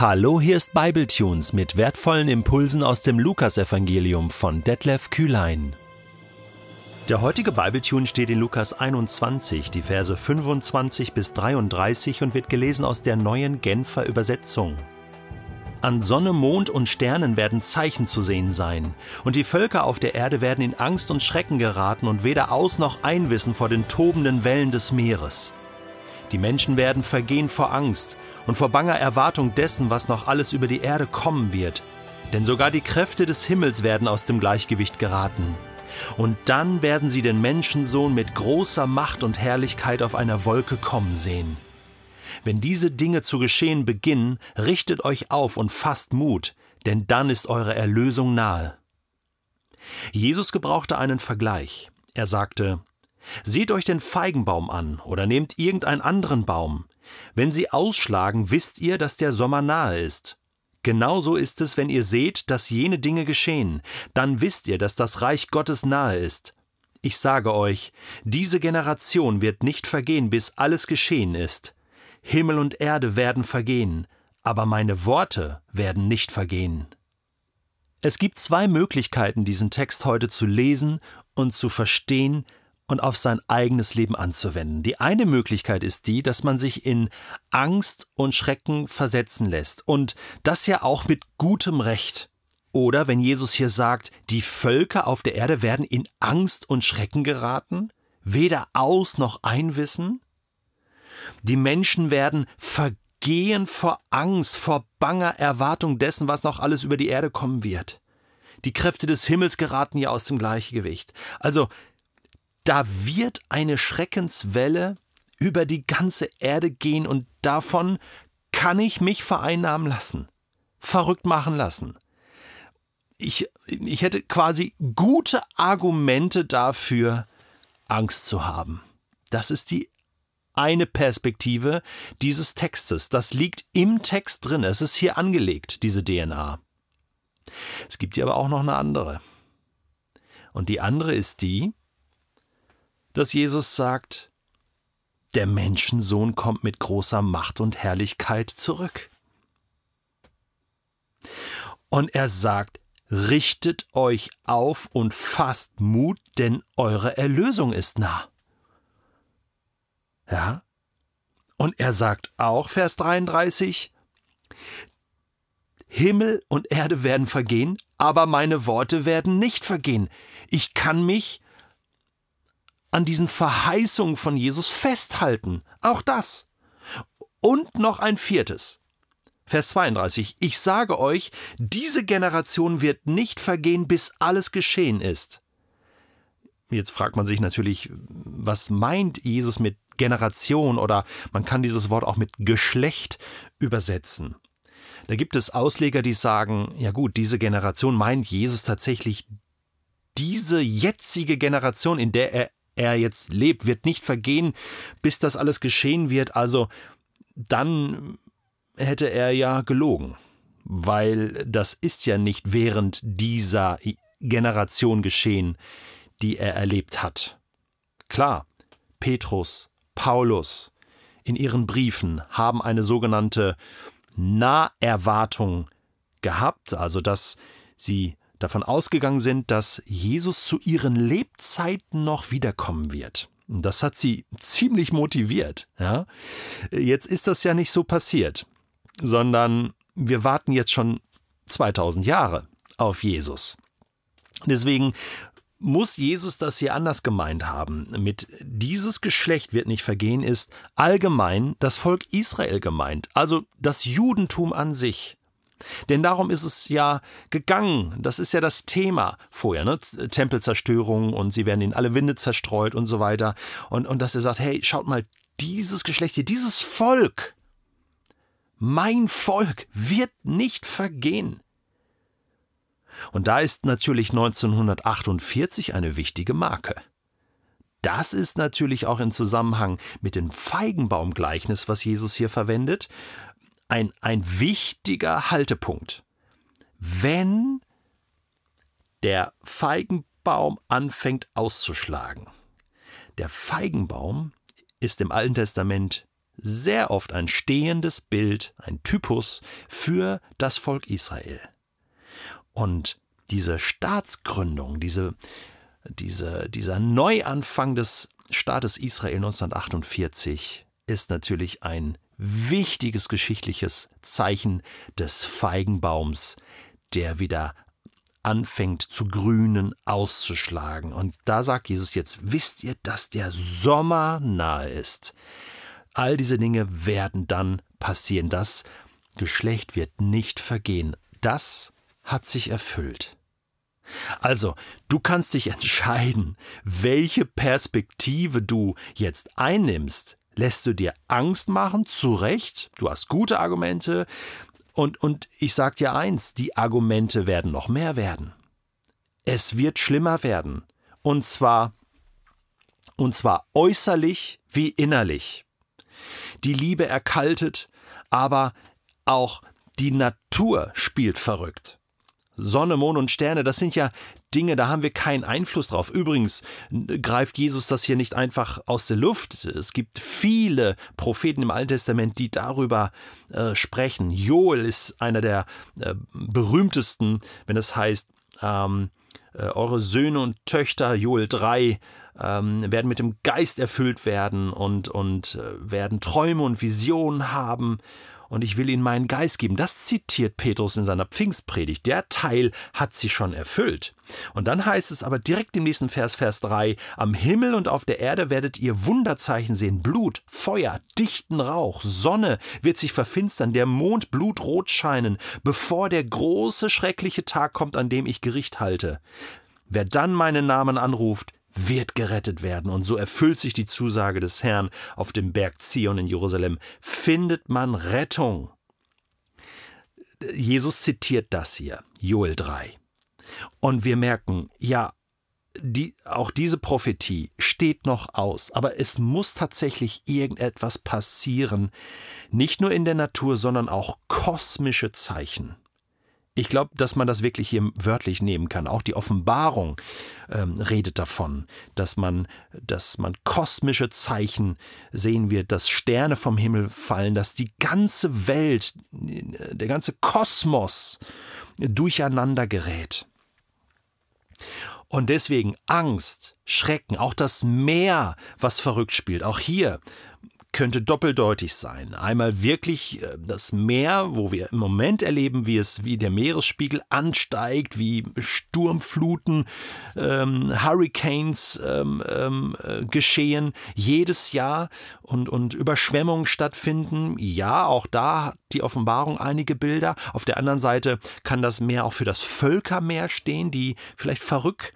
Hallo, hier ist Bibletunes mit wertvollen Impulsen aus dem Lukasevangelium von Detlef Kühlein. Der heutige Bibletune steht in Lukas 21, die Verse 25 bis 33 und wird gelesen aus der neuen Genfer Übersetzung. An Sonne, Mond und Sternen werden Zeichen zu sehen sein, und die Völker auf der Erde werden in Angst und Schrecken geraten und weder aus noch einwissen vor den tobenden Wellen des Meeres. Die Menschen werden vergehen vor Angst und vor banger Erwartung dessen, was noch alles über die Erde kommen wird. Denn sogar die Kräfte des Himmels werden aus dem Gleichgewicht geraten. Und dann werden sie den Menschensohn mit großer Macht und Herrlichkeit auf einer Wolke kommen sehen. Wenn diese Dinge zu geschehen beginnen, richtet euch auf und fasst Mut, denn dann ist eure Erlösung nahe. Jesus gebrauchte einen Vergleich. Er sagte, Seht euch den Feigenbaum an oder nehmt irgendeinen anderen Baum. Wenn sie ausschlagen, wisst ihr, dass der Sommer nahe ist. Genauso ist es, wenn ihr seht, dass jene Dinge geschehen, dann wisst ihr, dass das Reich Gottes nahe ist. Ich sage euch, diese Generation wird nicht vergehen, bis alles geschehen ist. Himmel und Erde werden vergehen, aber meine Worte werden nicht vergehen. Es gibt zwei Möglichkeiten, diesen Text heute zu lesen und zu verstehen, und auf sein eigenes Leben anzuwenden. Die eine Möglichkeit ist die, dass man sich in Angst und Schrecken versetzen lässt und das ja auch mit gutem Recht. Oder wenn Jesus hier sagt, die Völker auf der Erde werden in Angst und Schrecken geraten, weder aus noch einwissen. Die Menschen werden vergehen vor Angst, vor banger Erwartung dessen, was noch alles über die Erde kommen wird. Die Kräfte des Himmels geraten ja aus dem Gleichgewicht. Also da wird eine Schreckenswelle über die ganze Erde gehen und davon kann ich mich vereinnahmen lassen, verrückt machen lassen. Ich, ich hätte quasi gute Argumente dafür, Angst zu haben. Das ist die eine Perspektive dieses Textes. Das liegt im Text drin. Es ist hier angelegt, diese DNA. Es gibt hier aber auch noch eine andere. Und die andere ist die, dass Jesus sagt, der Menschensohn kommt mit großer Macht und Herrlichkeit zurück. Und er sagt, richtet euch auf und fasst Mut, denn eure Erlösung ist nah. Ja? Und er sagt auch, Vers 33, Himmel und Erde werden vergehen, aber meine Worte werden nicht vergehen. Ich kann mich an diesen Verheißungen von Jesus festhalten. Auch das. Und noch ein viertes. Vers 32. Ich sage euch, diese Generation wird nicht vergehen, bis alles geschehen ist. Jetzt fragt man sich natürlich, was meint Jesus mit Generation oder man kann dieses Wort auch mit Geschlecht übersetzen. Da gibt es Ausleger, die sagen, ja gut, diese Generation meint Jesus tatsächlich diese jetzige Generation, in der er er jetzt lebt, wird nicht vergehen, bis das alles geschehen wird. Also dann hätte er ja gelogen, weil das ist ja nicht während dieser Generation geschehen, die er erlebt hat. Klar, Petrus, Paulus in ihren Briefen haben eine sogenannte Naherwartung gehabt, also dass sie davon ausgegangen sind, dass Jesus zu ihren Lebzeiten noch wiederkommen wird. Das hat sie ziemlich motiviert. Ja? Jetzt ist das ja nicht so passiert, sondern wir warten jetzt schon 2000 Jahre auf Jesus. Deswegen muss Jesus das hier anders gemeint haben. Mit dieses Geschlecht wird nicht vergehen, ist allgemein das Volk Israel gemeint, also das Judentum an sich. Denn darum ist es ja gegangen. Das ist ja das Thema vorher, ne? Tempelzerstörung und sie werden in alle Winde zerstreut und so weiter. Und, und dass er sagt, hey, schaut mal, dieses Geschlecht hier, dieses Volk, mein Volk wird nicht vergehen. Und da ist natürlich 1948 eine wichtige Marke. Das ist natürlich auch im Zusammenhang mit dem Feigenbaumgleichnis, was Jesus hier verwendet, ein, ein wichtiger Haltepunkt. Wenn der Feigenbaum anfängt auszuschlagen. Der Feigenbaum ist im Alten Testament sehr oft ein stehendes Bild, ein Typus für das Volk Israel. Und diese Staatsgründung, diese, diese, dieser Neuanfang des Staates Israel 1948 ist natürlich ein wichtiges geschichtliches Zeichen des Feigenbaums, der wieder anfängt zu grünen, auszuschlagen. Und da sagt Jesus jetzt, wisst ihr, dass der Sommer nahe ist? All diese Dinge werden dann passieren. Das Geschlecht wird nicht vergehen. Das hat sich erfüllt. Also, du kannst dich entscheiden, welche Perspektive du jetzt einnimmst. Lässt du dir Angst machen? Zu Recht. Du hast gute Argumente. Und, und ich sag dir eins, die Argumente werden noch mehr werden. Es wird schlimmer werden. Und zwar, und zwar äußerlich wie innerlich. Die Liebe erkaltet, aber auch die Natur spielt verrückt. Sonne, Mond und Sterne, das sind ja Dinge, da haben wir keinen Einfluss drauf. Übrigens greift Jesus das hier nicht einfach aus der Luft. Es gibt viele Propheten im Alten Testament, die darüber äh, sprechen. Joel ist einer der äh, berühmtesten, wenn es heißt, ähm, äh, eure Söhne und Töchter, Joel 3, ähm, werden mit dem Geist erfüllt werden und, und äh, werden Träume und Visionen haben und ich will ihnen meinen Geist geben. Das zitiert Petrus in seiner Pfingstpredigt. Der Teil hat sich schon erfüllt. Und dann heißt es aber direkt im nächsten Vers, Vers 3, am Himmel und auf der Erde werdet ihr Wunderzeichen sehen, Blut, Feuer, dichten Rauch, Sonne wird sich verfinstern, der Mond blutrot scheinen, bevor der große, schreckliche Tag kommt, an dem ich Gericht halte. Wer dann meinen Namen anruft, wird gerettet werden. Und so erfüllt sich die Zusage des Herrn auf dem Berg Zion in Jerusalem. Findet man Rettung. Jesus zitiert das hier, Joel 3. Und wir merken, ja, die, auch diese Prophetie steht noch aus, aber es muss tatsächlich irgendetwas passieren, nicht nur in der Natur, sondern auch kosmische Zeichen. Ich glaube, dass man das wirklich hier wörtlich nehmen kann. Auch die Offenbarung ähm, redet davon, dass man, dass man kosmische Zeichen sehen wird, dass Sterne vom Himmel fallen, dass die ganze Welt, der ganze Kosmos durcheinander gerät. Und deswegen Angst, Schrecken, auch das Meer, was verrückt spielt, auch hier könnte doppeldeutig sein. Einmal wirklich äh, das Meer, wo wir im Moment erleben, wie es, wie der Meeresspiegel ansteigt, wie Sturmfluten, ähm, Hurricanes ähm, ähm, äh, geschehen jedes Jahr und, und Überschwemmungen stattfinden. Ja, auch da hat die Offenbarung einige Bilder. Auf der anderen Seite kann das Meer auch für das Völkermeer stehen, die vielleicht verrückt,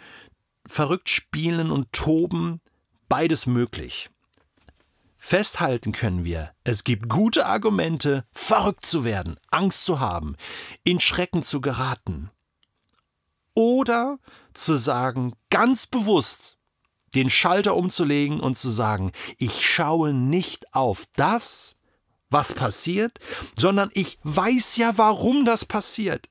verrückt spielen und toben. Beides möglich. Festhalten können wir, es gibt gute Argumente, verrückt zu werden, Angst zu haben, in Schrecken zu geraten. Oder zu sagen, ganz bewusst, den Schalter umzulegen und zu sagen, ich schaue nicht auf das, was passiert, sondern ich weiß ja, warum das passiert.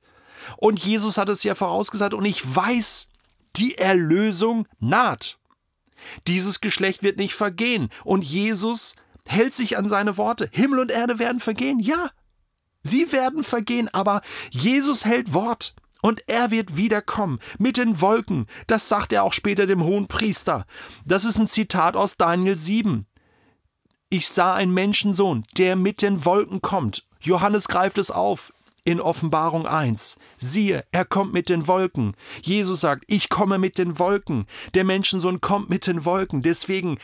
Und Jesus hat es ja vorausgesagt und ich weiß, die Erlösung naht. Dieses Geschlecht wird nicht vergehen. Und Jesus hält sich an seine Worte. Himmel und Erde werden vergehen. Ja, sie werden vergehen, aber Jesus hält Wort. Und er wird wiederkommen mit den Wolken. Das sagt er auch später dem hohen Priester. Das ist ein Zitat aus Daniel 7. Ich sah einen Menschensohn, der mit den Wolken kommt. Johannes greift es auf in Offenbarung 1. Siehe, er kommt mit den Wolken. Jesus sagt, ich komme mit den Wolken. Der Menschensohn kommt mit den Wolken. Deswegen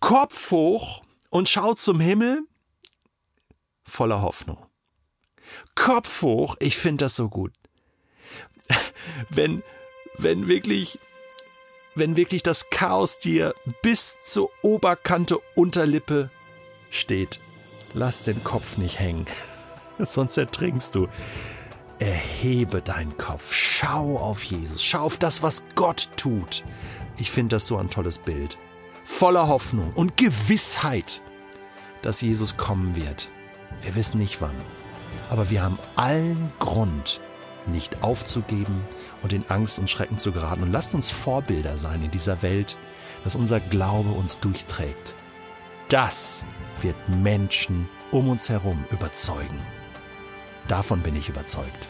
Kopf hoch und schaut zum Himmel voller Hoffnung. Kopf hoch, ich finde das so gut. Wenn, wenn wirklich, wenn wirklich das Chaos dir bis zur Oberkante Unterlippe steht, lass den Kopf nicht hängen. sonst ertrinkst du. Erhebe deinen Kopf, schau auf Jesus, schau auf das, was Gott tut. Ich finde das so ein tolles Bild. Voller Hoffnung und Gewissheit, dass Jesus kommen wird. Wir wissen nicht wann, aber wir haben allen Grund, nicht aufzugeben und in Angst und Schrecken zu geraten. Und lasst uns Vorbilder sein in dieser Welt, dass unser Glaube uns durchträgt. Das wird Menschen um uns herum überzeugen. Davon bin ich überzeugt.